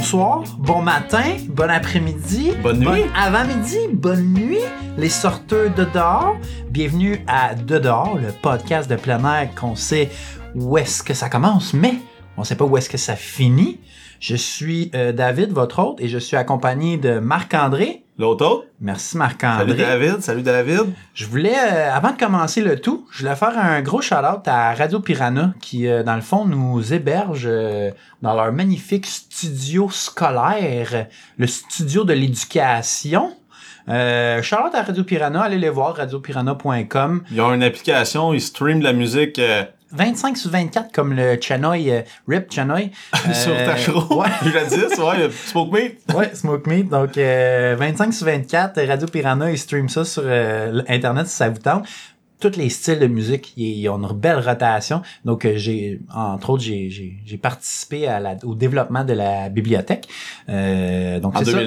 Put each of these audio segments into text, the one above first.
Bonsoir, bon matin, bon après-midi, Bonne nuit. bon avant-midi, bonne nuit, les sorteurs de dehors. Bienvenue à De dehors, le podcast de plein air qu'on sait où est-ce que ça commence, mais on sait pas où est-ce que ça finit. Je suis euh, David, votre hôte, et je suis accompagné de Marc-André. L'autre autre? Merci Salut Marc-André. David, salut David. Je voulais, euh, avant de commencer le tout, je voulais faire un gros shout-out à Radio Piranha qui, euh, dans le fond, nous héberge euh, dans leur magnifique studio scolaire, le studio de l'éducation. Euh, shout-out à Radio Piranha, allez les voir, radiopiranha.com. Ils ont une application, ils streament de la musique euh, 25 sur 24 comme le Chanoy, euh, Rip Chanoy. sur Euh, Tachereau. Ouais. Jadis, ouais, le Smoke Meat. Ouais, Smoke Meat. Donc, euh, 25 sur 24, Radio Piranha, ils streament ça sur euh, Internet si ça vous tente. Tous les styles de musique, ils, ont une belle rotation. Donc, euh, j'ai, entre autres, j'ai, j'ai, j'ai participé à la, au développement de la bibliothèque. Euh, donc, En c'est ça.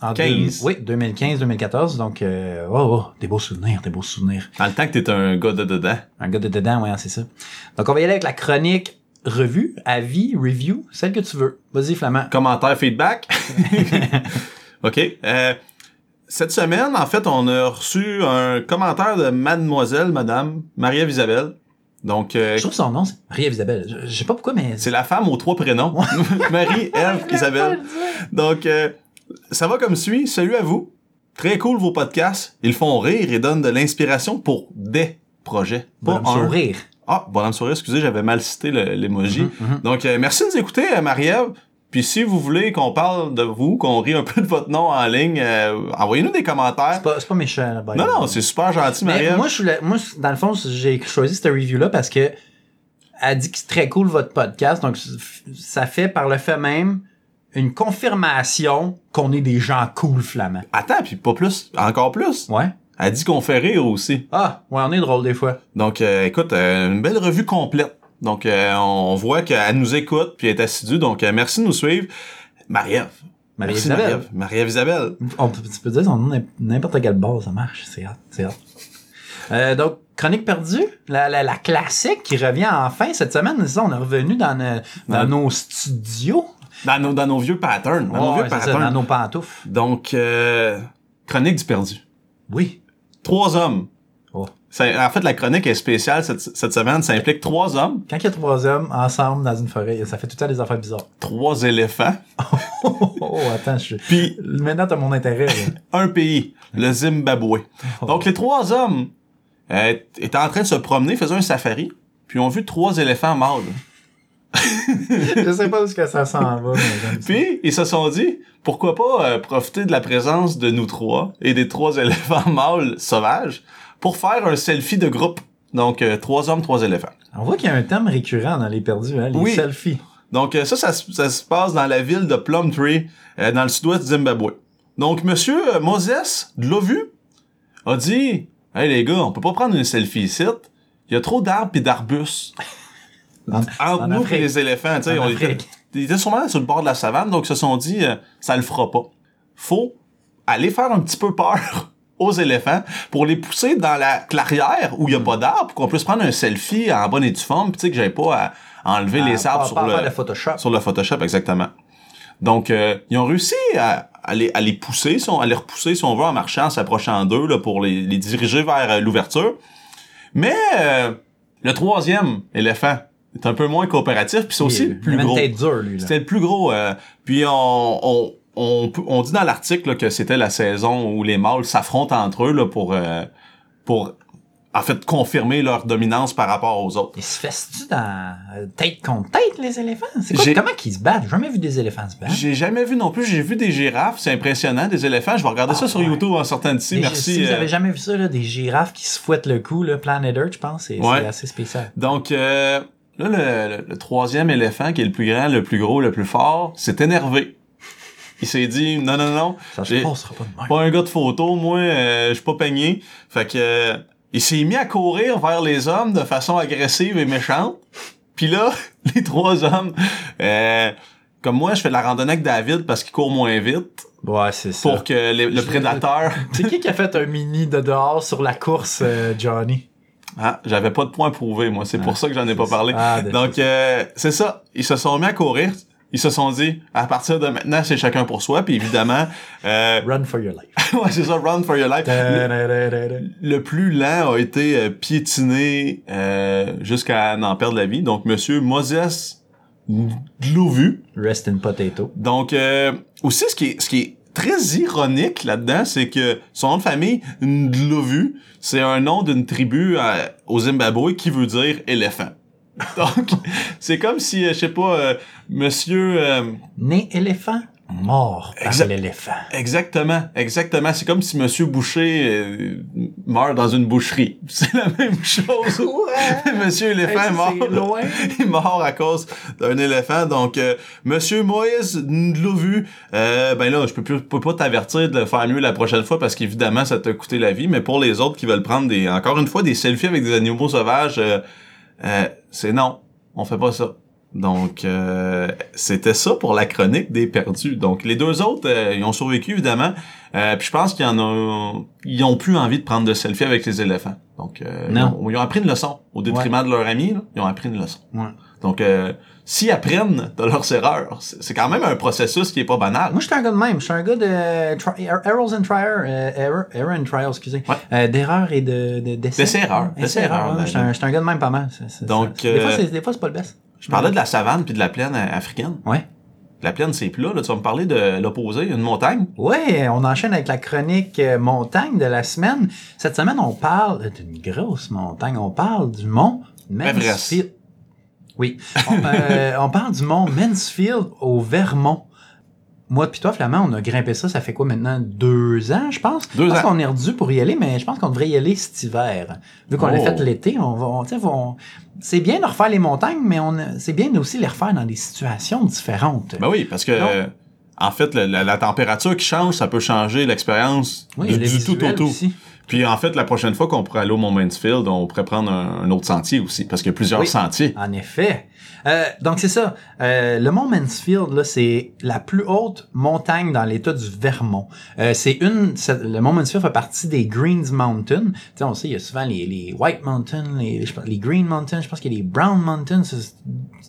2000. En 15. deux- oui, 2015-2014. Donc, euh, oh, oh, des beaux souvenirs, des beaux souvenirs. Dans le temps que t'étais un gars de dedans. Un gars de dedans, ouais, c'est ça. Donc, on va y aller avec la chronique revue, avis, review, celle que tu veux. Vas-y, Flamand. Commentaire, feedback. OK. Euh, cette semaine, en fait, on a reçu un commentaire de mademoiselle, madame, Marie-Ève Isabelle. Donc, euh, Je trouve son nom, c'est Marie-Ève Isabelle. Je, je sais pas pourquoi, mais... c'est la femme aux trois prénoms. Marie-Ève Isabelle. Donc, euh, ça va comme suit. Salut à vous. Très cool vos podcasts. Ils font rire et donnent de l'inspiration pour des projets. Pas un. sourire. Ah, bonhomme sourire, excusez, j'avais mal cité le- l'emoji. Mhm, mhm. Donc, euh, merci de nous écouter, euh, Marie-Ève. Puis si vous voulez qu'on parle de vous, qu'on rit un peu de votre nom en ligne, euh, envoyez-nous des commentaires. C'est pas, pas méchant, là, by Non, non, c'est super gentil, Mais Marie-Ève. moi, je voulais- moi, dans le fond, j'ai choisi cette review-là parce que elle dit que c'est très cool votre podcast. Donc, ça fait par le fait même une confirmation qu'on est des gens cool flamands. Attends, puis pas plus, encore plus. Ouais. Elle dit qu'on fait rire aussi. Ah, ouais, on est drôle des fois. Donc, euh, écoute, euh, une belle revue complète. Donc, euh, on voit qu'elle nous écoute, puis elle est assidue. Donc, euh, merci de nous suivre. Marie-Ève. Marie-Isabelle. Marie-Ève. Marie-Ève Isabelle. On peut, tu peux dire son nom n'im- n'importe quelle base, ça marche. C'est hot, c'est hot. Euh, donc, Chronique perdue, la, la, la classique qui revient enfin cette semaine. C'est ça, on est revenu dans, nos- dans Dans- nos studios. Dans nos, dans nos vieux patterns. Dans nos Ouais, vieux ça, patterns. dans nos pantoufles. Donc, euh, chronique du perdu. Oui. Trois hommes. Oh. En fait, la chronique est spéciale cette, cette semaine. Ça implique trois hommes, Quand il y a trois hommes ensemble dans une forêt, ça fait tout le temps des affaires bizarres. trois éléphants, Oh, oh, attends, je... puis maintenant t'as mon intérêt. un pays, le Zimbabwe. Oh. Donc, les trois hommes euh, étaient en train de se promener, faisaient un safari, puis ont vu trois éléphants mâles. je sais pas où que ça s'en va, mais. Puis, ils se sont dit, pourquoi pas euh, profiter de la présence de nous trois et des trois éléphants mâles sauvages pour faire un selfie de groupe. Donc, euh, trois hommes, trois éléphants. On voit qu'il y a un thème récurrent dans les perdus, hein, les Oui. selfies. Donc, euh, ça, ça, se- ça se passe dans la ville de Plumtree, dans le sud-ouest du Zimbabwe. Donc, monsieur Moses, de l'OVU, a dit, « Hey, les gars, on peut pas prendre une selfie ici. Il y a trop d'arbres pis d'arbustes. En- Entre en nous et les éléphants, tu sais. On était-. Ils étaient sûrement sur le bord de la savane, donc ils se sont dit, euh, ça le fera pas. Faut aller faire un petit peu peur aux éléphants pour les pousser dans la clairière où il y a pas d'arbres, pour qu'on puisse prendre un selfie en bonne et due forme, tu sais que j'avais pas à enlever Ah, les arbres pas- sur pas le Photoshop. sur le Photoshop, exactement. Donc, euh, ils ont réussi à, à les, à les pousser, si on- à les repousser, si on veut, en marchant, en s'approchant d'eux, là, pour les, les diriger vers euh, l'ouverture. Mais euh, le troisième éléphant est un peu moins coopératif, puis c'est aussi Il- le plus gros. C'était le plus gros. euh, puis on, on, on, on dit dans l'article là, que c'était la saison où les mâles s'affrontent entre eux là, pour, euh, pour en fait confirmer leur dominance par rapport aux autres. Ils se festent-tu dans euh, tête contre tête, les éléphants? C'est quoi? Comment qu'ils se battent? J'ai jamais vu des éléphants se battre. J'ai jamais vu non plus, j'ai vu des girafes, c'est impressionnant, des éléphants. Je vais regarder Ah, ça sur ouais. YouTube en sortant d'ici. Merci. Si vous euh, avez jamais vu ça, là, des girafes qui se fouettent le cou, là, Planet Earth, je pense, c'est Ouais. c'est assez spécial. Donc euh, là, le, le- le troisième éléphant, qui est le plus grand, le plus gros, le plus fort, s'est énervé. Il s'est dit non, non, non, Ça se passera pas de même. pas un gars de photo, moi, euh, je suis pas peigné. Fait que euh, il s'est mis à courir vers les hommes de façon agressive et méchante. Puis là, les trois hommes, euh, comme moi, je fais de la randonnée avec David parce qu'il court moins vite Ouais, c'est ça. pour que les- le prédateur. C'est qui qui a fait un mini de dehors sur la course, euh, Johnny? Ah, j'avais pas de point prouvé, moi. C'est pour ça que j'en ai pas parlé. Ah, Donc, euh, c'est ça. Ils se sont mis à courir. ils se sont dit, à partir de maintenant, c'est chacun pour soi. Puis évidemment, euh, Run for your life. ouais, c'est ça, run for your life. Le, le plus lent a été euh, piétiné euh, jusqu'à en perdre la vie. Donc, Monsieur Moses Glovu. Rest in potato. Donc, euh, aussi, ce qui est, ce qui est très ironique là-dedans, c'est que son nom de famille, Ndlovu, c'est un nom d'une tribu euh, au Zimbabwe qui veut dire éléphant. Donc, c'est comme si, euh, je sais pas, euh, monsieur... euh, Né éléphant, mort par Exact. l'éléphant. exactement, exactement. C'est comme si monsieur Boucher euh, meurt dans une boucherie. C'est la même chose. monsieur éléphant est mort. Loin. Il est mort à cause d'un éléphant. Donc, euh, Monsieur Moïse Ndlovu, euh, ben là, je peux, plus, peux pas t'avertir de le faire mieux la prochaine fois parce qu'évidemment, ça t'a coûté la vie. Mais pour les autres qui veulent prendre des, encore une fois, des selfies avec des animaux sauvages, euh, euh, c'est non, on fait pas ça. Donc, euh, c'était ça pour la chronique des perdus. Donc, les deux autres, euh, ils ont survécu, évidemment. Euh, puis je pense qu'ils en ont, ils ont plus envie de prendre de selfies avec les éléphants. Donc, euh, Non. Ils, ont, ils ont appris une leçon. Au détriment de leur ami, là, ils ont appris une leçon. Ouais. Donc, euh, s'ils apprennent de leurs erreurs, c'est quand même un processus qui est pas banal. Moi, je suis un gars de même. Je suis un gars de er- errors and trial, euh, error, error and trial, excusez. Ouais. D'erreurs et de, de d'essais. D'essais-erreurs, ouais. ben, Je suis un, un gars de même pas mal. Des fois, euh, c'est, des fois, c'est pas le best. Je parlais de la savane puis de la plaine euh, africaine. Ouais. La plaine, c'est plat. Là, tu vas me parler de l'opposé, une montagne. Ouais, on enchaîne avec la chronique euh, montagne de la semaine. Cette semaine, on parle d'une grosse montagne. On parle du mont Mansfield. Oui. On, euh, on parle du mont Mansfield au Vermont. Moi puis toi, Flamand, on a grimpé ça, ça fait quoi maintenant? Deux ans, je pense? Deux je pense ans. qu'on est redû pour y aller, mais je pense qu'on devrait y aller cet hiver. Vu qu'on l'a Oh. fait l'été, on va, on, tu sais, on- c'est bien de refaire les montagnes, mais on, c'est bien aussi de les refaire dans des situations différentes. Ben oui, parce que, euh, en fait, la, la- la température qui change, ça peut changer l'expérience Oui, du, tout au tout. aussi. Puis en fait, la prochaine fois qu'on pourrait aller au Mont Mansfield, on pourrait prendre un, un autre sentier aussi, parce qu'il y a plusieurs Oui. sentiers. En effet. Euh, donc c'est ça. Euh, le mont Mansfield, là, c'est la plus haute montagne dans l'État du Vermont. Euh, c'est une. le mont Mansfield fait partie des Greens Mountains. Tu sais, on sait, il y a souvent les, les White Mountains, les, les Green Mountains, je pense qu'il y a les Brown Mountains.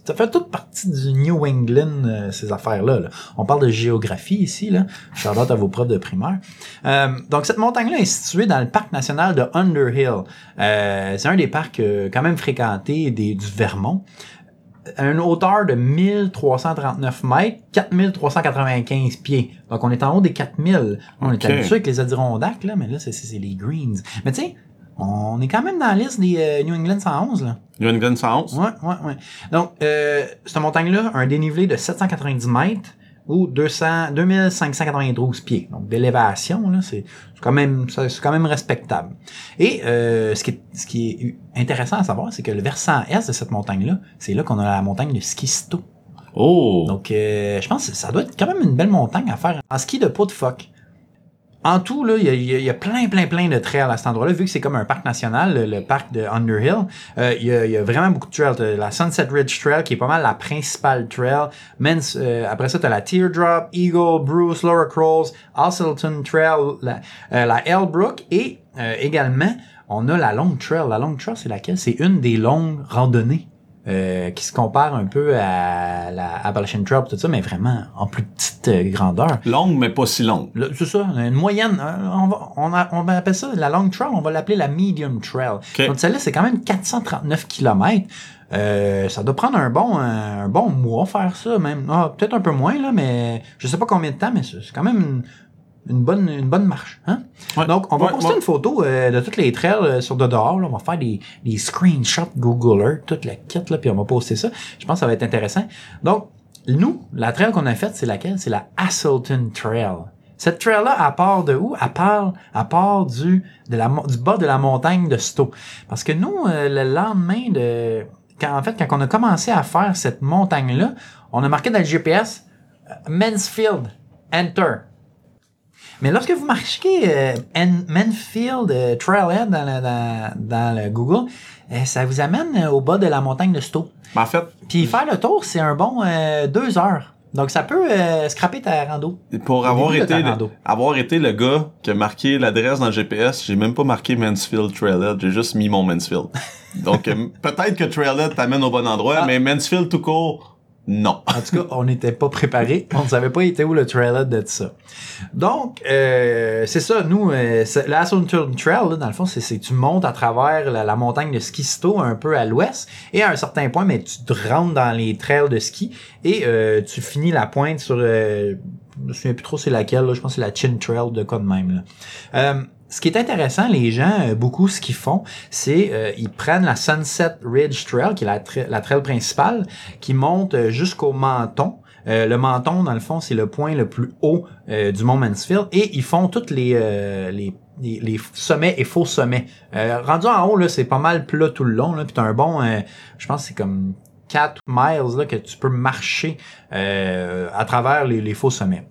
Ça, fait toute partie du New England, euh, ces affaires-là. là. On parle de géographie ici, là. Shout out à vos profs de primaire. Euh, donc cette montagne-là est située dans le parc national de Underhill. Euh, c'est un des parcs euh, quand même fréquentés des, du Vermont à une hauteur de 1339 mètres, 4395 pieds. Donc, on est en haut des 4000. On Ok. est habitué avec les Adirondacks, là, mais là, c'est les Greens. Mais tu sais, on est quand même dans la liste des euh, New England 111, là. New England 111. Ouais, ouais, ouais. Donc, euh, cette montagne-là a un dénivelé de 790 mètres ou 200, 2592 pieds. Donc, d'élévation, là, c'est quand même, c'est quand même respectable. Et euh, ce, qui est, ce qui est intéressant à savoir, c'est que le versant est de cette montagne-là, c'est là qu'on a la montagne de Skisto. Oh! Donc, euh, je pense que ça doit être quand même une belle montagne à faire en ski de pot de phoque. En tout, il y a, plein, plein, plein de trails à cet endroit-là. Vu que c'est comme un parc national, le, parc de Underhill, euh, il, y a, vraiment beaucoup de trails. La Sunset Ridge Trail, qui est pas mal la principale trail. Euh, après ça, t'as la Teardrop, Eagle, Bruce, Laura Crolls, Hasselton Trail, la, euh, la Elbrook et euh, également, on a la Long Trail. La Long Trail, c'est laquelle? C'est une des longues randonnées euh, qui se compare un peu à la Appalachian Trail, tout ça, mais vraiment en plus petite euh, grandeur. Longue, mais pas si longue. C'est ça, une moyenne. euh, On, va, on, a- on appelle ça la long trail, on va l'appeler la medium trail. Donc celle-là, c'est quand même 439 km. Euh, ça doit prendre un bon, un bon mois faire ça, même. Ah, Peut-être un peu moins, là, mais je sais pas combien de temps, mais c'est c'est quand même une, une bonne, une bonne marche. Hein? Ouais. Donc, on va Ouais, poster ouais. une photo euh, de toutes les trails euh, sur de dehors. Là. On va faire des, des screenshots Google Earth, toute la kit, là, puis on va poster ça. Je pense que ça va être intéressant. Donc, nous, la trail qu'on a faite, c'est laquelle? C'est la Hasselton Trail. Cette trail-là, à part de où? À part, à part du, de la, du bas de la montagne de Sto. Parce que nous, euh, le lendemain de... Quand, en fait, quand on a commencé à faire cette montagne-là, on a marqué dans le GPS euh, Mansfield, Enter. Mais lorsque vous marquez euh, Manfield euh, Trailhead dans le, dans, dans le Google, euh, ça vous amène au bas de la montagne de Sto. Mais en fait, Puis faire le tour, c'est un bon euh, deux heures. Donc ça peut euh, scraper ta rando. pour avoir été, rando. avoir été le gars qui a marqué l'adresse dans le GPS, j'ai même pas marqué Mansfield Trailhead, j'ai juste mis mon Mansfield. Donc, peut-être que Trailhead t'amène au bon endroit, Ah. mais Mansfield tout court, Non. En tout cas, on n'était pas préparés. On ne savait pas était où le trailer de ça. Donc, euh, c'est ça. Nous, euh, la Trail, là, dans le fond, c'est que tu montes à travers la, montagne de Skisto un peu à l'ouest. Et à un certain point, mais tu te rentres dans les trails de ski et euh, tu finis la pointe sur... Euh, je me souviens plus trop c'est laquelle. Là, je pense que c'est la Chin Trail de quoi de même. Là. Ce qui est intéressant, les gens, euh, beaucoup, ce qu'ils font, c'est euh, ils prennent la Sunset Ridge Trail, qui est la, tra- la trail principale, qui monte euh, jusqu'au menton. Euh, le menton, dans le fond, c'est le point le plus haut euh, du mont Mansfield. Et ils font toutes les, euh, les, les, sommets et faux sommets. Euh, rendu en haut, là, c'est pas mal plat tout le long. Là, puis t'as un bon, je pense c'est comme 4 miles là, que tu peux marcher à travers les faux sommets.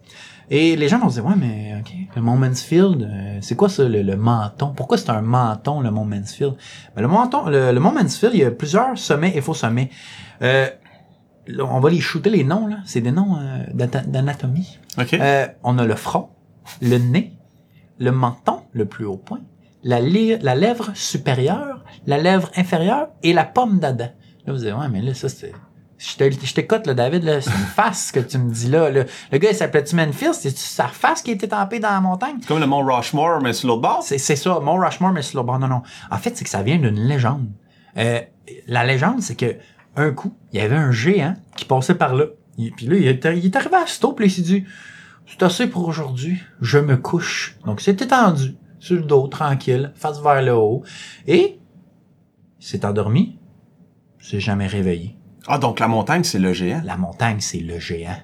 Et les gens vont se dire, ouais, mais ok, le Mont Mansfield, euh, c'est quoi ça, le, le menton? Pourquoi c'est un menton, le Mont Mansfield? Ben, le, menton, le, le Mont Mansfield, il y a plusieurs sommets et faux sommets. Euh, on va les shooter les noms, là. C'est des noms euh, d'anatomie. OK. Euh, on a le front, le nez, le menton, le plus haut point, la, la lèvre supérieure, la lèvre inférieure et la pomme d'Adam. Là, vous dites, ouais, mais là, ça, c'est... Je te- je t'écoute, là, David, là, c'est une face que tu me dis là, là. Le gars, il s'appelait-tu Memphis? C'est-tu sa face qui était tempée dans la montagne? C'est comme le mont Rushmore, mais sur l'autre bord. C'est, c'est ça, Mont Rushmore, mais sur le bord. Non, non. En fait, c'est que ça vient d'une légende. Euh, la légende, c'est que un coup, il y avait un géant qui passait par là. Il- Puis là, il est, il est arrivé à ce puis il s'est dit, c'est assez pour aujourd'hui, je me couche. Donc, il s'est étendu sur le dos, tranquille, face vers le haut. Et il s'est endormi, il s'est jamais réveillé. Ah, donc la montagne, c'est le géant? La montagne, c'est le géant.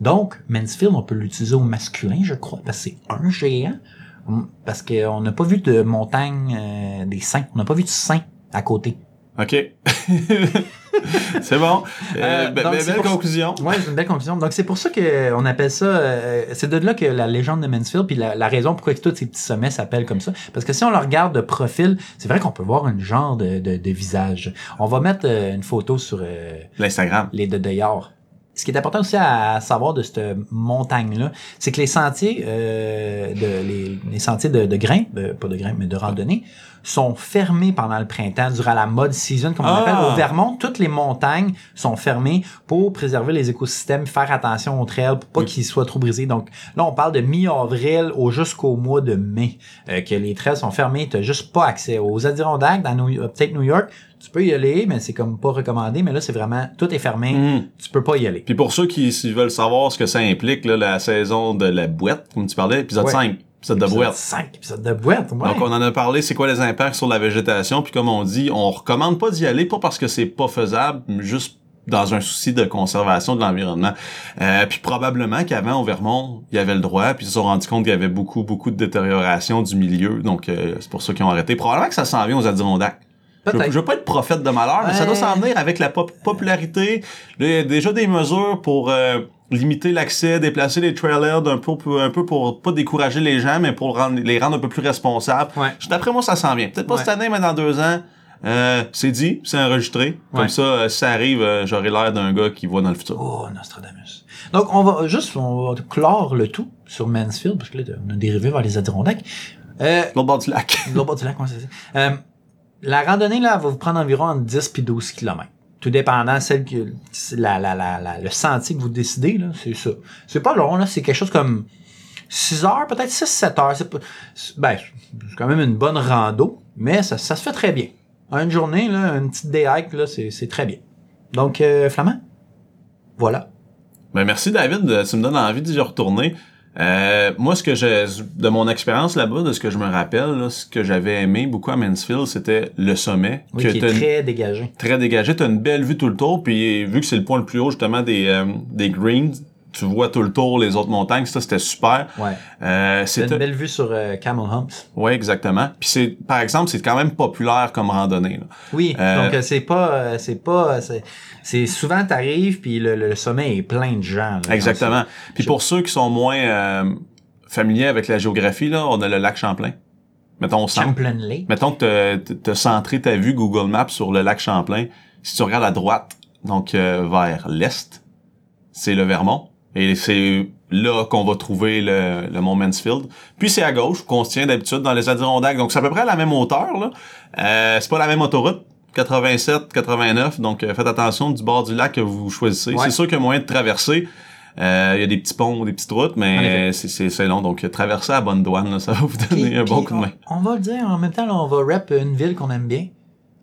Donc, Mansfield, on peut l'utiliser au masculin, je crois, parce que c'est un géant. Parce qu'on n'a pas vu de montagne euh, des saints. On n'a pas vu de saints à côté. OK. c'est bon. Euh, Euh, be- donc, be- c'est belle pour- conclusion. Ouais, c'est une belle conclusion. Donc, c'est pour ça qu'on appelle ça... euh, c'est de là que la légende de Mansfield, puis la, la raison pourquoi tous ces petits sommets s'appellent comme ça. Parce que si on le regarde de profil, c'est vrai qu'on peut voir un genre de, de, de visage. On va mettre euh, une photo sur... euh, L'Instagram. les de dehors. Ce qui est important aussi à savoir de cette montagne-là, c'est que les sentiers, euh, de, les, les sentiers de, de euh, pas de grimpe, mais de randonnée, sont fermés pendant le printemps, durant la mode season, comme on Ah! appelle. Au Vermont, toutes les montagnes sont fermées pour préserver les écosystèmes, faire attention aux trails, pour pas Oui. qu'ils soient trop brisés. Donc là, on parle de mi-avril au jusqu'au mois de mai, euh, que les trails sont fermés. T'as juste pas accès aux Adirondacks, dans New, peut-être New York. Tu peux y aller, mais c'est comme pas recommandé. Mais là, c'est vraiment, tout est fermé. Mhm. Tu peux pas y aller. Puis pour ceux qui veulent savoir ce que ça implique, là, la saison de la boîte, comme tu parlais, épisode Ouais. 5, épisode de boîte. 5 épisodes de boîte, ouais. Donc on en a parlé, c'est quoi les impacts sur la végétation, puis comme on dit, on recommande pas d'y aller, pas parce que c'est pas faisable, mais juste dans un souci de conservation de l'environnement. Euh, puis probablement qu'avant au Vermont, il y avait le droit, puis ils se sont rendus compte qu'il y avait beaucoup, beaucoup de détérioration du milieu, donc euh, c'est pour ça qu'ils ont arrêté. Probablement que ça s'en vient aux Adirondacks. Je, Peut-être. je veux pas être prophète de malheur, mais ça doit Ouais. s'en venir avec la pop- popularité. Il y a déjà des mesures pour euh, limiter l'accès, déplacer les trailers d'un peu, pour- un peu pour pas décourager les gens, mais pour rendre, les rendre un peu plus responsables. Ouais. D'après moi, ça s'en vient. Peut-être pas Ouais. cette année, mais dans deux ans. Euh, c'est dit, c'est enregistré. Comme Ouais. ça, euh, si ça arrive, euh, j'aurai l'air d'un gars qui voit dans le futur. Oh, Nostradamus. Donc, on va juste, on va clore le tout sur Mansfield, parce que là, on a dérivé vers les Adirondacks. Euh, L'autre bord du lac. l'autre bord du lac, comment c'est ça? Euh, la randonnée, là, va vous prendre environ entre 10 puis 12 km. Tout dépendant, celle que, la, la, la, le sentier que vous décidez, c'est ça. C'est pas long, là, c'est quelque chose comme 6 heures, peut-être 6-7 heures. C'est ben, c'est quand même une bonne rando, mais ça, ça se fait très bien. En une journée, là, une petite day là, c'est, c'est très bien. Donc, euh, Flamand? Voilà. Ben merci David, Euh, tu me donnes envie d'y retourner. Euh, moi, ce que j'ai de mon expérience là-bas, de ce que je me rappelle, là, ce que j'avais aimé beaucoup à Mansfield, c'était le sommet. Oui, que qui est une- très dégagé. très dégagé. T'as une belle vue tout le tour, puis vu que c'est le point le plus haut justement des euh, des greens, tu vois tout le tour les autres montagnes. Ça c'était super. Ouais. Euh, C'est c'est une belle vue sur euh, Camel Humps. ouais exactement. Puis c'est par exemple c'est quand même populaire comme randonnée. là. Oui, Euh, donc euh, c'est pas, c'est pas, c'est, c'est souvent t'arrives puis le, le sommet est plein de gens. là, Exactement. Puis pour ceux qui sont moins euh, familiers avec la géographie là, on a le lac Champlain. Mettons. Champlain Lake. Mettons que t'as centré ta vue Google Maps sur le lac Champlain. Si tu regardes à droite, donc vers l'est, c'est le Vermont. Et c'est là qu'on va trouver le, le mont Mansfield. Puis c'est à gauche, qu'on se tient d'habitude dans les Adirondacks. Donc c'est à peu près à la même hauteur. Là. Euh, c'est pas la même autoroute. 87, 89. Donc, euh, faites attention du bord du lac que vous choisissez. Ouais. C'est sûr qu'il y a moyen de traverser. Euh, Il y a des petits ponts, des petites routes, mais c'est- c'est c'est long. Donc, traverser à bonne douane, là, ça va vous donner Puis- un bon coup de main. On, on va le dire, en même temps, là, on va rep une ville qu'on aime bien.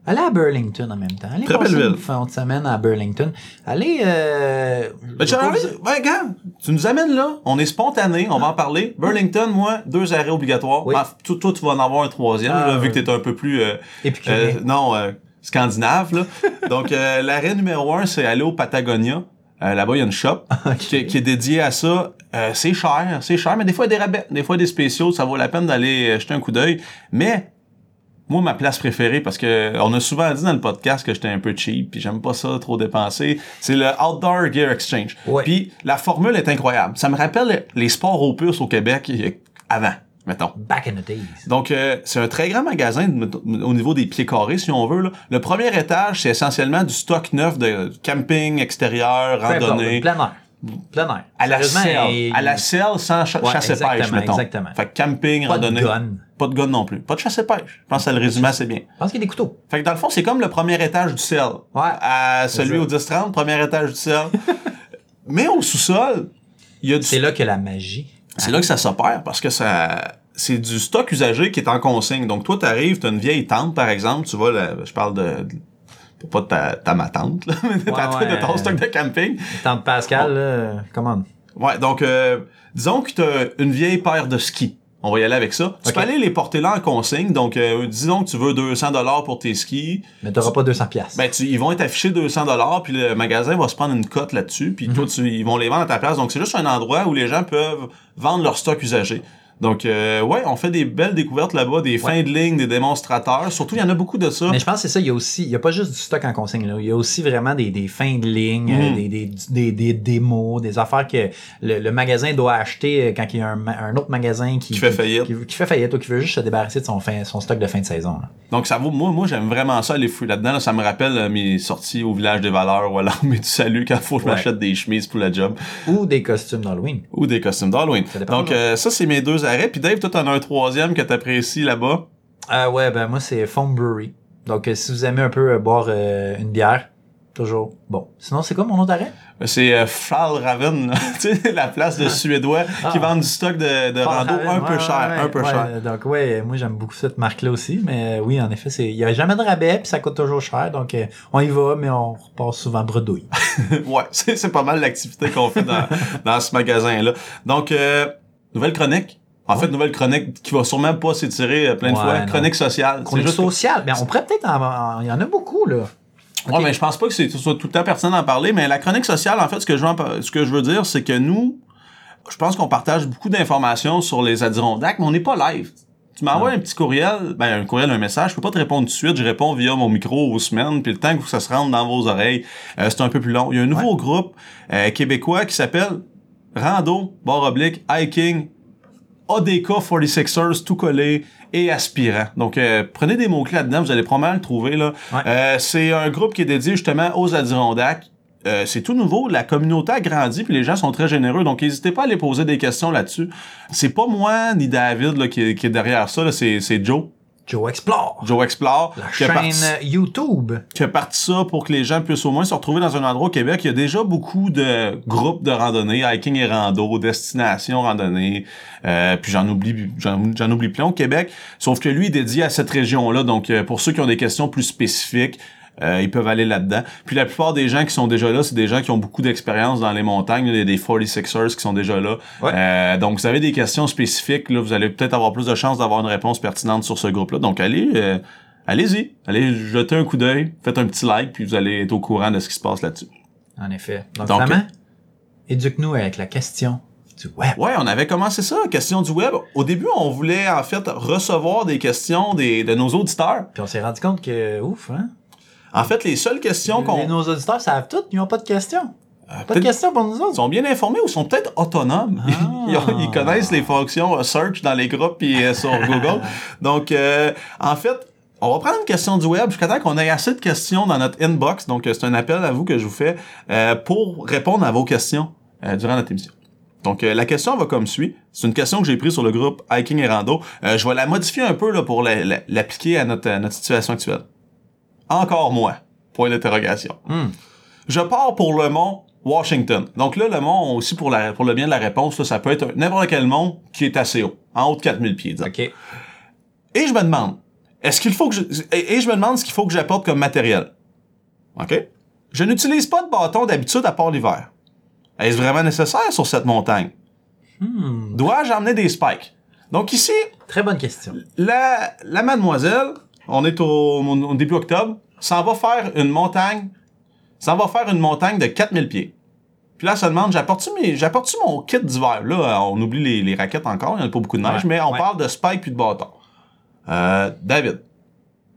Allez à Burlington en même temps. Allez Très belle une ville. fin de semaine à Burlington. Allez... Euh, Ben, ouais, gars, tu nous amènes là, on est spontané, on va en parler. Burlington, moi, deux arrêts obligatoires. Oui. Ben, toi, toi, tu vas en avoir un troisième, Ah, là, vu oui. que t'es un peu plus, euh, euh, non, euh, scandinave, là. Donc, euh, l'arrêt numéro un, c'est aller au Patagonia. Euh, Là-bas, il y a une shop qui, qui est dédiée à ça. Euh, c'est cher, c'est cher, mais des fois, il y a des rabais, des fois, il y a des spéciaux, ça vaut la peine d'aller jeter un coup d'œil. Mais, moi, ma place préférée, parce que on a souvent dit dans le podcast que j'étais un peu cheap, puis j'aime pas ça trop dépenser, c'est le Outdoor Gear Exchange. Ouais. Puis la formule est incroyable. Ça me rappelle les sports opus au Québec avant, mettons. Back in the days. Donc, euh, c'est un très grand magasin au niveau des pieds carrés, si on veut. Là. Le premier étage, c'est essentiellement du stock neuf de camping, extérieur, randonnée. Plein air. Plein air. À la selle. À la selle sans Ouais, chasse et pêche, exactement, mettons. exactement. Fait que camping, Pas de gun. Pas de gun non plus. Pas de chasse et pêche. Je pense que ça le résume assez bien. Je pense qu'il y a des couteaux. Fait que dans le fond, c'est comme le premier étage du sel. Ouais. À celui au 10-30, premier étage du sel. Mais au sous-sol, il y a du C'est là que la magie. c'est là que ça s'opère parce que ça c'est du stock usagé qui est en consigne. Donc toi t'arrives, t'as une vieille tente par exemple, tu vois là, je parle de, pas ta, ta ma tante là, Ouais, de ton stock de camping. Tante Pascal, là, commande. Ouais, donc euh, disons que t'as une vieille paire de skis. On va y aller avec ça. Tu peux aller les porter là en consigne. Donc euh, disons que tu veux 200 dollars pour tes skis. Mais t'auras pas 200 pièces. Ben, tu, ils vont être affichés 200 dollars, puis le magasin va se prendre une cote là-dessus, puis toi, tu, ils vont les vendre à ta place. Donc, c'est juste un endroit où les gens peuvent vendre leur stock usagé. Donc, euh, ouais, on fait des belles découvertes là-bas, des fins de ligne, des démonstrateurs. Surtout, il y en a beaucoup de ça. Mais je pense que c'est ça, il y a aussi, il y a pas juste du stock en consigne, là. Il y a aussi vraiment des, des fins de ligne, euh, des, des, des, des démos, des affaires que le, le magasin doit acheter euh, quand il y a un, un autre magasin qui, Qui fait faillite. Qui, qui fait faillite ou qui veut juste se débarrasser de son, fin, son stock de fin de saison. là. Donc, ça vaut, moi, moi, j'aime vraiment ça, les fouilles là-dedans. là. ça me rappelle mes sorties au village des valeurs ou à l'armée du salut quand faut que je m'achète des chemises pour la job. Ou des costumes d'Halloween. Ou des costumes d'Halloween. Donc, euh, ça, c'est mes deux arrêts. Puis Dave, toi, t'en as un troisième que t'apprécies là-bas. Ah ouais, ben moi c'est Foam Brewery. Donc euh, si vous aimez un peu euh, boire euh, une bière, toujours bon. Sinon c'est quoi mon autre arrêt? C'est euh, tu sais, la place de Suédois qui Ah. vendent du stock de, de rando un peu cher, ouais, un peu ouais. cher. Donc ouais, moi j'aime beaucoup cette marque-là aussi, mais euh, oui, en effet, c'est il y a jamais de rabais puis ça coûte toujours cher, donc euh, on y va, mais on repart souvent bredouille. ouais, c'est, pas mal l'activité qu'on fait dans, dans ce magasin-là. Donc, nouvelle chronique. En fait, nouvelle chronique qui va sûrement pas s'étirer euh, plein de Ouais, fois. non. Chronique sociale. Chronique juste sociale, ben on pourrait peut-être en, il y en a beaucoup là. Ouais, mais je pense pas que c'est, ce soit tout le temps pertinent d'en parler, mais la chronique sociale, en fait, ce que je veux, en ce que je veux dire, c'est que nous, je pense qu'on partage beaucoup d'informations sur les Adirondacks, mais on n'est pas live. Tu m'envoies un petit courriel, ben un courriel, un message, je peux pas te répondre tout de suite, je réponds via mon micro aux semaines, puis le temps que ça se rentre dans vos oreilles, euh, c'est un peu plus long. Il y a un nouveau groupe euh, québécois qui s'appelle Rando, barre oblique, hiking, ADK 46ers, tout collé et aspirant. Donc, euh, prenez des mots-clés là-dedans, vous allez probablement le trouver. Là. Ouais. Euh, c'est un groupe qui est dédié justement aux Adirondacks. Euh, c'est tout nouveau, la communauté a grandi, puis les gens sont très généreux, donc n'hésitez pas à aller poser des questions là-dessus. C'est pas moi ni David là, qui, est, qui est derrière ça, c'est Joe, Joe Explore. Joe Explore, La qui chaîne parti, YouTube. qui a parti ça pour que les gens puissent au moins se retrouver dans un endroit au Québec. Il y a déjà beaucoup de groupes de randonnée, hiking et rando, destination randonnée, euh, puis j'en oublie, j'en, j'en oublie plein au Québec. Sauf que lui est dédié à cette région-là, donc euh, pour ceux qui ont des questions plus spécifiques, euh, ils peuvent aller là-dedans. Puis la plupart des gens qui sont déjà là, c'est des gens qui ont beaucoup d'expérience dans les montagnes. Il y a des 46ers qui sont déjà là. Ouais. Euh, donc, vous avez des questions spécifiques. Là, vous allez peut-être avoir plus de chances d'avoir une réponse pertinente sur ce groupe-là. Donc, allez, euh, allez-y. Allez jeter un coup d'œil. Faites un petit like, puis vous allez être au courant de ce qui se passe là-dessus. En effet. Donc, Donc, vraiment, éduque-nous avec la question du web. Ouais, on avait commencé ça, question du web. Au début, on voulait en fait recevoir des questions des, de nos auditeurs. Puis on s'est rendu compte que, ouf, hein? En fait, les seules questions qu'on Nos auditeurs savent tout, ils n'ont pas de questions. euh, Pas de questions pour nous autres. sont bien informés ou sont peut-être autonomes. Ah. Ils, ont- ils connaissent les fonctions search dans les groupes et euh, sur Google. Donc, euh, en fait, on va prendre une question du web jusqu'à temps qu'on ait assez de questions dans notre inbox. Donc, euh, c'est un appel à vous que je vous fais euh, pour répondre à vos questions euh, durant notre émission. Donc, euh, la question va comme suit. C'est une question que j'ai prise sur le groupe Hiking et Rando. Euh, je vais la modifier un peu là, pour la- la- l'appliquer à notre, à notre situation actuelle. Encore moins. Point d'interrogation. Hmm. Je pars pour le mont Washington. Donc là, le mont, aussi pour, la, pour le bien de la réponse, là, ça peut être n'importe quel mont qui est assez haut, en haut de 4000 pieds. disons. OK. Et je me demande, est-ce qu'il faut que je... Et et je me demande ce qu'il faut que j'apporte comme matériel. OK? Je n'utilise pas de bâton d'habitude à part l'hiver. Est-ce vraiment nécessaire sur cette montagne? Hmm. Dois-je emmener des spikes? Donc ici, Très bonne question. la, la mademoiselle, on est au, au début octobre, s'en va faire une montagne, s'en va faire une montagne de 4000 pieds. Puis là, se demande, j'apporte-tu mon kit d'hiver? Là, on oublie les, les raquettes encore, il n'y en a pas beaucoup de neige, Ouais, mais on ouais. parle de spike puis de bâton. Euh, David,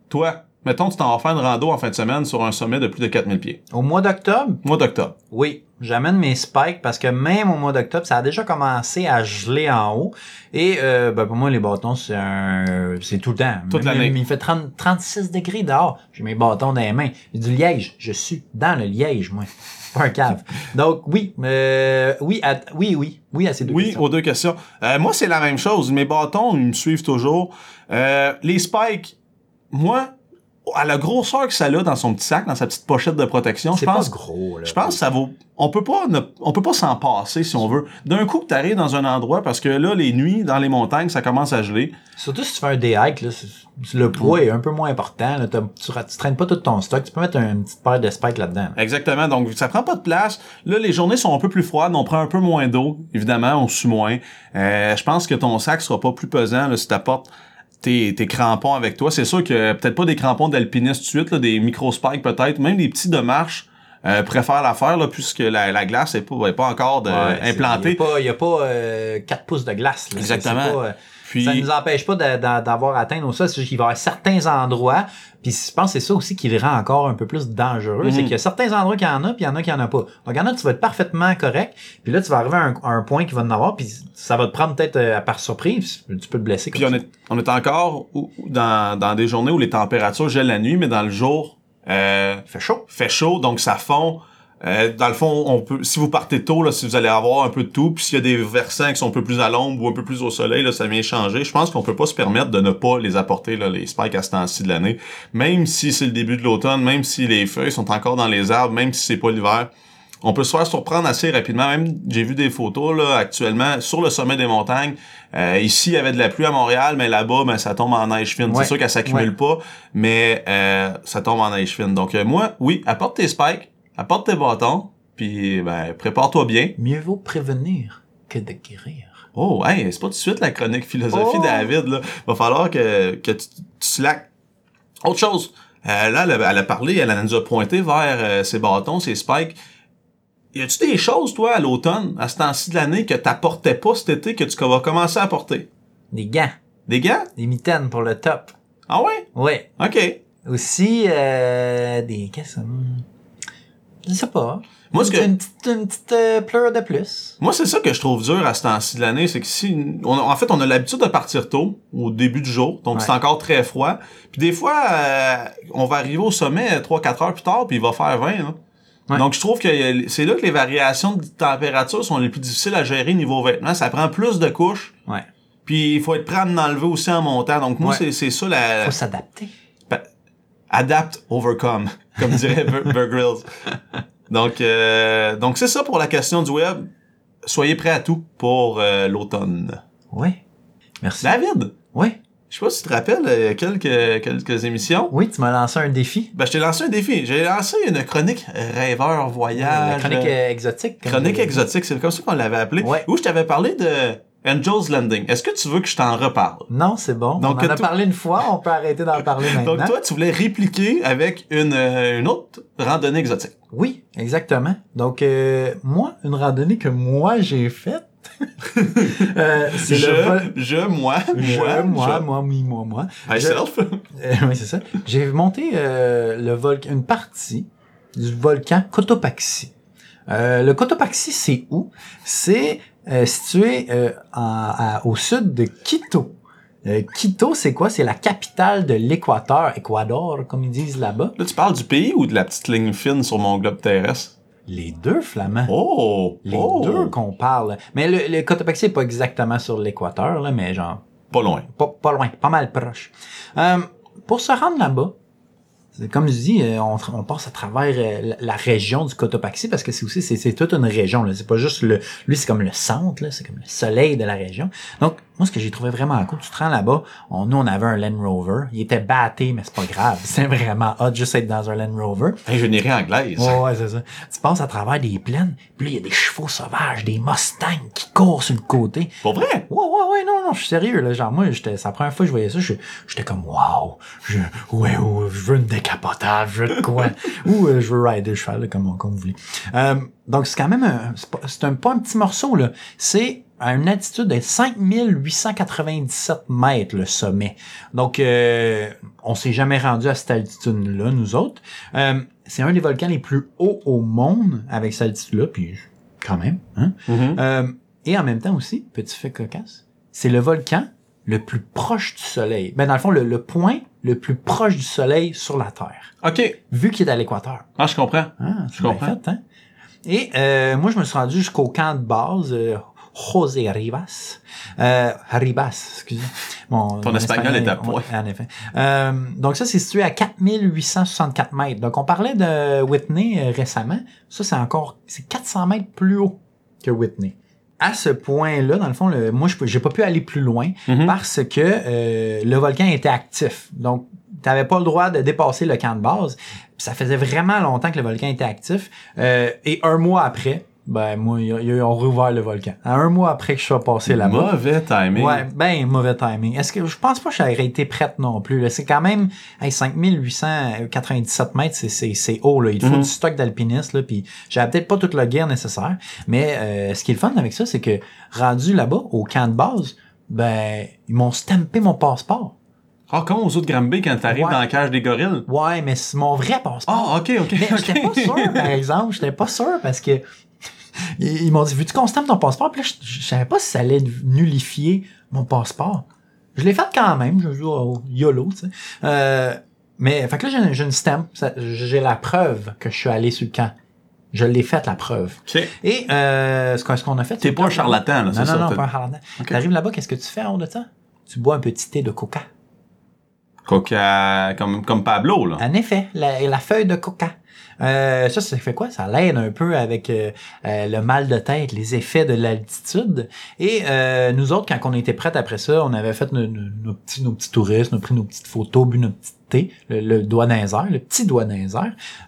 toi, mettons, tu t'en vas faire une rando en fin de semaine sur un sommet de plus de 4000 pieds. Au mois d'octobre, Mois d'octobre. oui, j'amène mes spikes parce que même au mois d'octobre, ça a déjà commencé à geler en haut. Et euh, ben, pour moi, les bâtons, c'est un c'est tout le temps. Toute l'année. Il fait 30, 36 degrés dehors. J'ai mes bâtons dans les mains. J'ai du liège. Je suis dans le liège, moi. Pas un cave. Donc oui, euh, oui, à- oui, oui, oui à ces deux Oui, questions. aux deux questions. Euh, moi, c'est la même chose. Mes bâtons, ils me suivent toujours. Euh, les spikes, moi, à la grosseur que ça a dans son petit sac, dans sa petite pochette de protection, je pense, pas gros, là. je pense que ça vaut. On peut pas, ne- on peut pas s'en passer si on veut. D'un coup, que t'arrives dans un endroit parce que là, les nuits dans les montagnes, ça commence à geler. Surtout si tu fais un day hike, là, le poids est un peu moins important. Là, tu, tu traînes pas tout ton stock. Tu peux mettre une petite paire de spikes là-dedans. là. Exactement. Donc, ça prend pas de place. Là, les journées sont un peu plus froides. On prend un peu moins d'eau. Évidemment, on sue moins. Euh, je pense que ton sac sera pas plus pesant là, si t'apportes tes, tes crampons avec toi. C'est sûr que peut-être pas des crampons d'alpiniste tout de suite, là, des micro-spikes peut-être, même des petits de marche. Euh, préfère la faire là, puisque la, la glace est pas, est pas encore de, Ouais, implantée. Il n'y a pas, y a pas euh, 4 pouces de glace. Là. Exactement. Puis, Ça ne nous empêche pas d'avoir atteint nos sols. C'est juste qu'il va y avoir certains endroits. Puis je pense que c'est ça aussi qui le rend encore un peu plus dangereux. Mhm. C'est qu'il y a certains endroits qui en a, puis il y en a qui en a pas. Donc il y en a, tu vas être parfaitement correct. Puis là, tu vas arriver à un, à un point qui va en avoir, puis ça va te prendre peut-être euh, par surprise. Tu peux te blesser. Puis on est, on est encore dans, dans des journées où les températures gèlent la nuit, mais dans le jour, euh, fait chaud. fait chaud, donc ça fond. Euh, dans le fond, on peut, si vous partez tôt, là, si vous allez avoir un peu de tout, puis s'il y a des versants qui sont un peu plus à l'ombre ou un peu plus au soleil, là, ça vient changer. Je pense qu'on peut pas se permettre de ne pas les apporter, là, les spikes à ce temps-ci de l'année. Même si c'est le début de l'automne, même si les feuilles sont encore dans les arbres, même si c'est pas l'hiver. On peut se faire surprendre assez rapidement. Même, j'ai vu des photos, là, actuellement, sur le sommet des montagnes. Euh, ici, il y avait de la pluie à Montréal, mais là-bas, ben, ça tombe en neige fine. Ouais. C'est sûr qu'elle s'accumule Ouais. pas, mais euh, ça tombe en neige fine. Donc, euh, moi, oui, apporte tes spikes, apporte tes bâtons, puis ben, prépare-toi bien. Mieux vaut prévenir que de guérir. Oh, hey, c'est pas tout de suite la chronique philosophie, Oh! David, là. Va falloir que, que tu, tu slack. Autre chose. Euh, là, elle a, elle a parlé, elle nous a pointé vers euh, ses bâtons, ses spikes. Y a-tu des choses, toi, à l'automne, à ce temps-ci de l'année, que t'apportais pas cet été, que tu vas commencer à apporter? Des gants. Des gants? Des mitaines pour le top. Ah ouais? Ouais. OK. Aussi, euh, des... Qu'est-ce que ça? hmm? Je sais pas. Moi, ce que- Une petite, une petite euh, pleure de plus. Moi, c'est ça que je trouve dur à ce temps-ci de l'année, c'est que si, on a- en fait, on a l'habitude de partir tôt, au début du jour, donc Ouais. c'est encore très froid. Puis des fois, euh, on va arriver au sommet 3-4 heures plus tard, puis il va faire 20. là. Ouais. Donc, je trouve que c'est là que les variations de température sont les plus difficiles à gérer niveau vêtements. Ça prend plus de couches, Ouais. puis il faut être prêt à en enlever aussi en montant. Donc, moi, Ouais. c'est, c'est ça la... Faut s'adapter. Adapt, overcome, comme dirait Bear Grylls. Donc, euh, donc c'est ça pour la question du web. Soyez prêts à tout pour euh, l'automne. Oui. Merci. David, Oui. je sais pas si tu te rappelles, euh, il y a quelques, quelques émissions. Oui, tu m'as lancé un défi. Ben, je t'ai lancé un défi. J'ai lancé une chronique rêveur voyage. La chronique euh, euh, exotique. chronique exotique, c'est comme ça qu'on l'avait appelé. Ouais. Où je t'avais parlé de Angel's Landing. Est-ce que tu veux que je t'en reparle? Non, c'est bon. Donc, on en a parlé une fois, on peut arrêter d'en parler maintenant. Donc toi, tu voulais répliquer avec une, euh, une autre randonnée exotique. Oui, exactement. Donc, euh, moi, une randonnée que moi j'ai faite, euh, c'est Je, le vol... je, moi, Je, moi, moi, je. moi, oui, moi, moi. Myself. Euh, oui, c'est ça. J'ai monté euh, le volcan, une partie du volcan Cotopaxi. Euh, le Cotopaxi, c'est où? C'est situé euh, en- à- au sud de Quito. Euh, Quito, c'est quoi? C'est la capitale de l'Équateur, Équador, comme ils disent là-bas. Là, tu parles du pays ou de la petite ligne fine sur mon globe terrestre? Les deux, Flamands. Oh! Les oh. deux qu'on parle. Mais le, le Cotopaxi est pas exactement sur l'équateur, là, mais genre Pas loin. pas, pas loin, pas mal proche. Euh, pour se rendre là-bas, comme je dis, euh, on, on passe à travers euh, la, région du Cotopaxi parce que c'est aussi c'est, toute une région. C'est pas juste le. Lui, c'est comme le centre, c'est comme le soleil de la région. Donc, moi, ce que j'ai trouvé vraiment cool, tu te rends là-bas, on, nous, on avait un Land Rover. Il était batté, mais c'est pas grave. C'est vraiment hot juste être dans un Land Rover. Ingénierie anglaise. Ouais, ouais, c'est ça. Tu passes à travers des plaines, puis là, il y a des chevaux sauvages, des Mustangs qui courent sur le côté. Pour vrai? Ouais, ouais, ouais, non, non, je suis sérieux, là. Genre, moi, j'étais, c'est la première fois que je voyais ça, je- j'étais comme, wow, je, ouais, ouais, je veux une décapotable, je veux de quoi? Ou, euh, je veux rider le cheval, là, comme, comme vous voulez. Euh, donc, c'est quand même un, c'est pas, c'est un, pas un petit morceau, là. C'est à une altitude de 5897 mètres, le sommet. Donc, euh, on s'est jamais rendu à cette altitude-là, nous autres. Euh, c'est un des volcans les plus hauts au monde avec cette altitude-là, puis quand même, hein. Mhm. Euh, et en même temps aussi, petit fait cocasse, c'est le volcan le plus proche du Soleil. Ben dans le fond, le, le point le plus proche du Soleil sur la Terre, OK. vu qu'il est à l'équateur. Ah, je comprends. Ah, Je comprends. fait, hein? Et euh, moi, je me suis rendu jusqu'au camp de base, euh, José Rivas. Euh, Ribas, excusez. Mon, Ton espagnol est à point. en effet. Euh, donc ça, c'est situé à 4864 mètres. Donc on parlait de Whitney euh, récemment. Ça, c'est encore, c'est 400 mètres plus haut que Whitney. À ce point-là, dans le fond, le, moi, je j'ai pas pu aller plus loin Mhm. parce que euh, le volcan était actif. Donc, tu n'avais pas le droit de dépasser le camp de base. Ça faisait vraiment longtemps que le volcan était actif. Euh, et un mois après, ben moi, ils ils ont rouvert le volcan. Un mois après que je sois passé là-bas. Mauvais timing. Ouais, ben mauvais timing. Est-ce que je pense pas que j'aurais été prête non plus. C'est quand même hey, 5897 mètres, c'est, c'est, c'est haut. Là. Il faut Mhm. du stock d'alpiniste. Là, puis j'avais peut-être pas toute la guerre nécessaire. Mais euh, ce qui est le fun avec ça, c'est que rendu là-bas, au camp de base, ben ils m'ont stampé mon passeport. Ah, comme aux autres Granby quand t'arrives Ouais. dans la cage des gorilles. Ouais, mais c'est mon vrai passeport. Ah, ok, ok. Mais j'étais pas sûr, par exemple. J'étais pas sûr parce que ils, ils m'ont dit, veux-tu qu'on stampe ton passeport? Puis là, je, je savais pas si ça allait nullifier mon passeport. Je l'ai fait quand même. Je dis, oh, YOLO, tu sais. Euh, mais, fait que là, j'ai, une- stamp. J'ai la preuve que je suis allé sur le camp. Je l'ai faite, la preuve. Et, euh, ce qu'on a fait... T'es pas un charlatan, là, Non, c'est non, ça, non, t'as- pas un charlatan. Ok. T'arrives là-bas, qu'est-ce que tu fais en haut de ça? Tu bois un petit thé de coca. Coca, comme, comme Pablo, là. En effet, la, la feuille de coca. Euh, ça, ça fait quoi? Ça l'aide un peu avec euh, euh, le mal de tête, les effets de l'altitude. Et euh, nous autres, quand on était prêts après ça, on avait fait nos, nos- nos petits, nos petits touristes, on a pris nos petites photos, bu notre petit thé, le, le doigt airs, le petit doigt.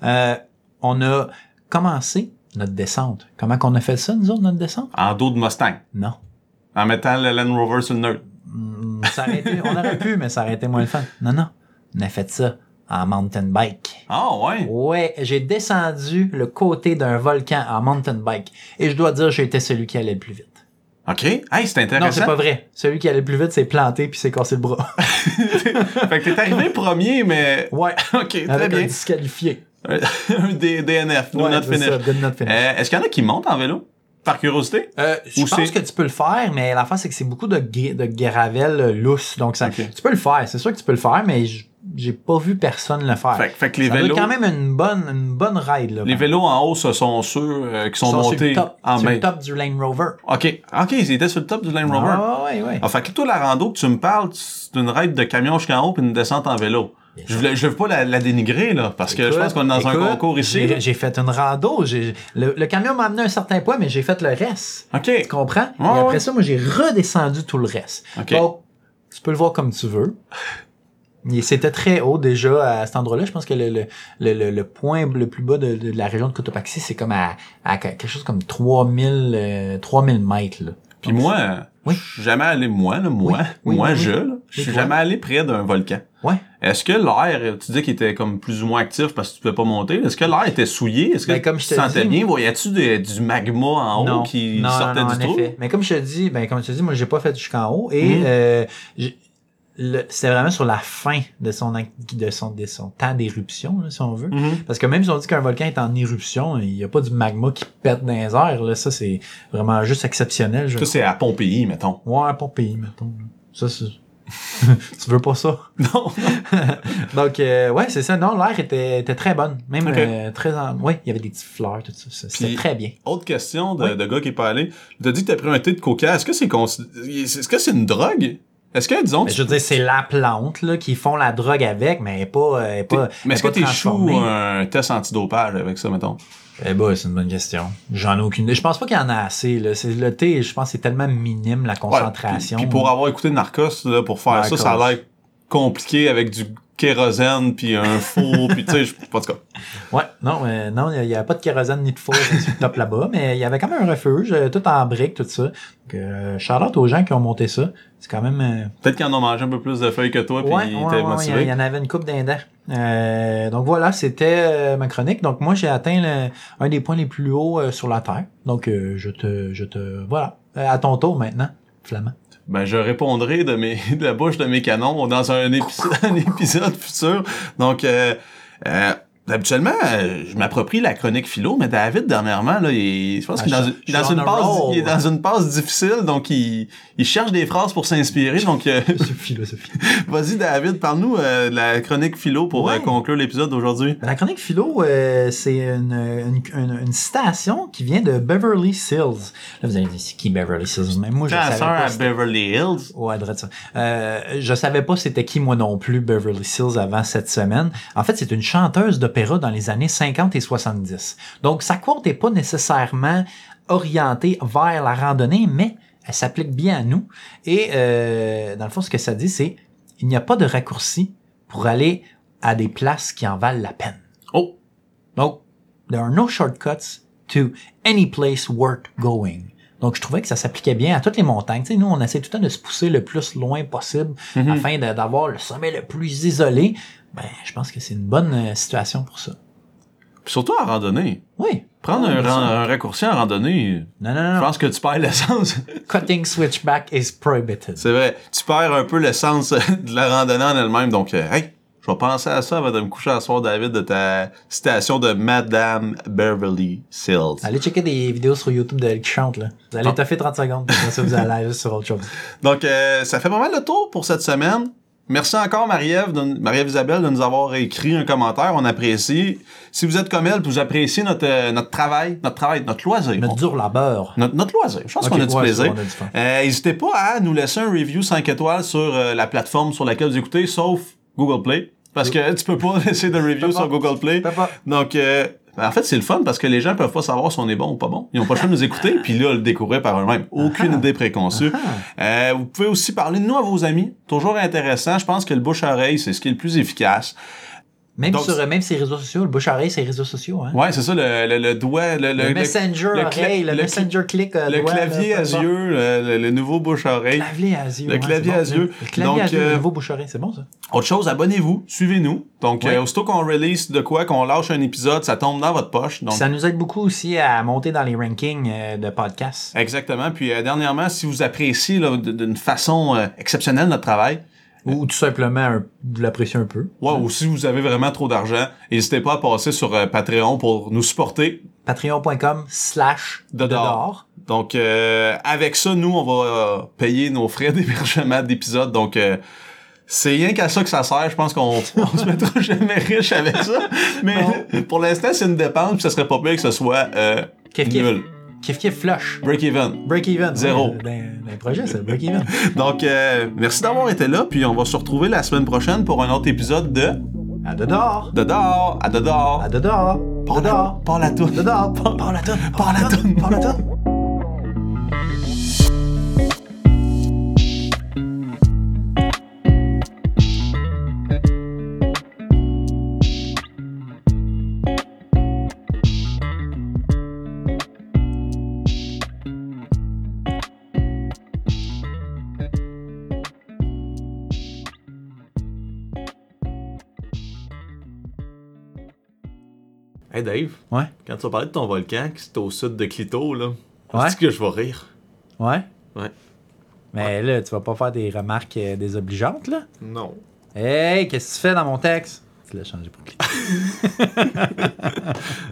Euh, on a commencé notre descente. Comment qu'on a fait ça, nous autres, notre descente? En dos de Mustang. Non. En mettant le Land Rover sur le neutre. Ça aurait été- on aurait pu, mais ça aurait été moins le fun. Non, non. On a fait ça en mountain bike. Ah, ouais? Ouais, j'ai descendu le côté d'un volcan en mountain bike. Et je dois dire, j'ai été celui qui allait le plus vite. OK. Hey, c'est Non, c'est intéressant. pas vrai. Celui qui allait le plus vite s'est planté puis s'est cassé le bras. fait que t'es arrivé premier, mais... ouais. OK, très Avec un bien. disqualifié. un D- DNF, do Ouais, not finish. ça, did not finish. Euh, Est-ce qu'il y en a qui montent en vélo? Par curiosité? Euh, je pense que tu peux le faire, mais l'affaire, c'est que c'est beaucoup de, de gravel euh, lousse. Donc, ça, tu peux le faire. C'est sûr que tu peux le faire, mais j'ai pas vu personne le faire. Fait, que- fait que les ça vélos... quand même une bonne, une bonne ride. Là, Les vélos en haut, ce sont ceux euh, qui sont, sont sur montés le top, en sur le main. top du Land Rover. OK. OK, ils étaient sur le top du Land Rover. Ah, ouais, ouais. Ah, fait que toi, la rando que tu me parles, c'est une ride de camion jusqu'en haut puis une descente en vélo. Je je veux pas la, la dénigrer, là, parce que je pense qu'on est dans un concours ici. J'ai, j'ai fait une rando. J'ai, le, le camion m'a amené à un certain point, mais j'ai fait le reste. OK. Tu comprends? Ouais, Et après ouais. ça, moi, j'ai redescendu tout le reste. OK. Donc, tu peux le voir comme tu veux. Et c'était très haut déjà à cet endroit-là. Je pense que le, le, le, le- le point le plus bas de, de la région de Cotopaxi, c'est comme à, à quelque chose comme 3000, euh, 3000 mètres. Là. Puis moi, Oui. je suis jamais allé, moi, là, moi, Oui, oui, moi, je, là, je suis jamais allé près d'un volcan. Ouais. Est-ce que l'air, tu dis qu'il était comme plus ou moins actif parce que tu pouvais pas monter, est-ce que l'air était souillé? Est-ce que Ben, comme tu je te sentais dis- bien? Voyais-tu du magma en haut qui non, sortait non, non, du en trou? effet. Mais comme je te dis, ben comme je te dis, moi j'ai pas fait jusqu'en haut et Mhm. euh, c'était vraiment sur la fin de son de son de son temps d'éruption si on veut. Mhm. Parce que même si on dit qu'un volcan est en éruption, il n'y a pas du magma qui pète dans les airs. Là. Ça, c'est vraiment juste exceptionnel. Je... Ça, c'est à Pompéi, mettons. Ouais, pas pays, mettons. Ça, c'est... tu veux pas ça? Non. Donc, euh, ouais, c'est ça. Non, l'air était, était très bonne. Même euh, très... En... Ouais, il y avait des petites fleurs, tout ça. C'était très bien. Autre question de, Oui. de gars qui est pas allé. Tu as dit que t'as pris un thé de coca. Est-ce que c'est consi- est-ce que c'est une drogue? Est-ce que, disons, Mais je veux dire, c'est la plante là, qui font la drogue avec, mais elle est pas. elle est pas mais est-ce que transformée. un test antidopage avec ça, mettons? Eh ben, c'est une bonne question. J'en ai aucune. Je pense pas qu'il y en a assez. Là. Le thé, je pense que c'est tellement minime la Ouais, concentration. Puis, puis pour avoir écouté Narcos, là, pour faire ça, ça a l'air compliqué avec du kérosène puis un four puis tu sais, je- en tout cas. Ouais, non, mais non, il n'y avait pas de kérosène ni de four sur le top là-bas, mais il y avait quand même un refuge, euh, tout en briques, tout ça. Donc, euh, shout-out aux gens qui ont monté ça. C'est quand même. euh, Peut-être qu'ils en ont mangé un peu plus de feuilles que toi puis Ouais, ils ouais, étaient ouais, il y, motivés. il y en avait une coupe d'indents. Euh, donc voilà, c'était euh, ma chronique. Donc moi, j'ai atteint le- un des points les plus hauts euh, sur la Terre. Donc euh, je te, je te, voilà. À ton tour maintenant, Flamand. Ben, je répondrai de mes de la bouche de mes canons dans un épisode, un épisode futur. Donc, euh, euh, habituellement, euh, je m'approprie la chronique philo, mais David, dernièrement, là, il, je pense Ah, qu'il est dans, je- une- je passe, roll. il est dans une passe difficile, donc il, il cherche des phrases pour s'inspirer. Donc, euh, philosophie. vas-y, David, parle-nous euh, de la chronique philo pour Ouais. euh, conclure l'épisode d'aujourd'hui. La chronique philo, c'est une, une, une- une citation qui vient de Beverly Sills. Là, vous allez dire, c'est qui Beverly Sills? Même moi, je savais pas. à Beverly Hills? Ouais, drôle ça. Euh, je savais pas c'était qui moi non plus Beverly Sills avant cette semaine. En fait, c'est une chanteuse d'opéra dans les années 50 et 70. Donc sa quote est pas nécessairement orientée vers la randonnée, mais elle s'applique bien à nous. Et euh, dans le fond, ce que ça dit, c'est il n'y a pas de raccourci pour aller à des places qui en valent la peine. Oh, Donc, there are no shortcuts to any place worth going. Donc, je trouvais que ça s'appliquait bien à toutes les montagnes. Tu sais, nous, on essaie tout le temps de se pousser le plus loin possible Mhm. afin d'avoir le sommet le plus isolé. Ben, je pense que c'est une bonne euh, situation pour ça. Puis surtout en randonnée. Oui. Prendre Ah, un, un raccourci en randonnée, Non, non, je non. pense que tu perds l'essence. Cutting switchback is prohibited. C'est vrai. Tu perds un peu l'essence de la randonnée en elle-même. Donc, euh, hey, je vais penser à ça avant de me coucher à soir, David, de ta citation de Madame Beverly Sills. Allez checker des vidéos sur YouTube de elle qui chante, là. Vous allez Ah. toffer 30 secondes, puis ça, vous allez sur autre chose. Donc, euh, ça fait pas mal le tour pour cette semaine. Merci encore, Marie-Ève, Marie-Ève Isabelle, de nous avoir écrit un commentaire. On apprécie. Si vous êtes comme elle, vous appréciez notre, euh, notre travail, notre travail, notre loisir. Notre dur labeur. Notre, notre loisir. Je pense qu'on a du ouais, plaisir. Euh, N'hésitez pas à nous laisser un review 5 étoiles sur euh, la plateforme sur laquelle vous écoutez, sauf Google Play. Parce que tu peux pas laisser de review sur. Google Play. Donc, euh, en fait, c'est le fun parce que les gens peuvent pas savoir si on est bon ou pas bon. Ils ont pas le choix de nous écouter, puis là, le découvrir par eux-mêmes. Aucune Ah. idée préconçue. Euh, vous pouvez aussi parler de nous à vos amis. Toujours intéressant. Je pense que le bouche-oreille, c'est ce qui est le plus efficace. Même Donc, sur même ses réseaux sociaux, le bouche-oreille, c'est les réseaux sociaux, hein. Ouais, c'est ça, le, le, le doigt, le, Le, le- messenger le oreille, le, messenger click, euh, le doigt, clavier à yeux, le, le- le nouveau bouche-oreille. Clavier à yeux. Le clavier à yeux. Le clavier Donc, à yeux, le nouveau bouche-oreille, c'est bon ça. Autre chose, abonnez-vous, suivez-nous. Donc, Ouais. euh, aussitôt qu'on release de quoi, qu'on lâche un épisode, ça tombe dans votre poche. Donc, Ça nous aide beaucoup aussi à monter dans les rankings euh, de podcasts. Exactement. Puis euh, dernièrement, si vous appréciez d'une façon euh, exceptionnelle notre travail, Ou tout simplement de l'apprécier un peu. ouais, ou si vous avez vraiment trop d'argent, n'hésitez pas à passer sur euh, Patreon pour nous supporter. Patreon.com slash De dehors. Donc, euh, avec ça, nous, on va euh, payer nos frais d'hébergement d'épisodes. Donc, euh, c'est rien qu'à ça que ça sert. Je pense qu'on on se mettra jamais riche avec ça. Mais pour l'instant, c'est une dépense. Puis ça serait pas pire que ce soit euh, nul. Kiff kiff flush. Break even. Break even. Zéro. Ouais, Dans, dans les projets, c'est le break even. Donc, euh, merci d'avoir été là. Puis on va se retrouver la semaine prochaine pour un autre épisode de À. De dehors à de dehors. À de dehors. De dehors. Par la toune. De dehors. Par par la tonne. Par la Hey Dave, Ouais. quand tu vas parler de ton volcan qui est au sud de Clito, là, Ouais. est-ce que je vais rire? Ouais. Ouais. Mais là, tu vas pas faire des remarques euh, désobligeantes, là? Non. Hey, qu'est-ce que tu fais dans mon texte? Tu l'as changé pour qui?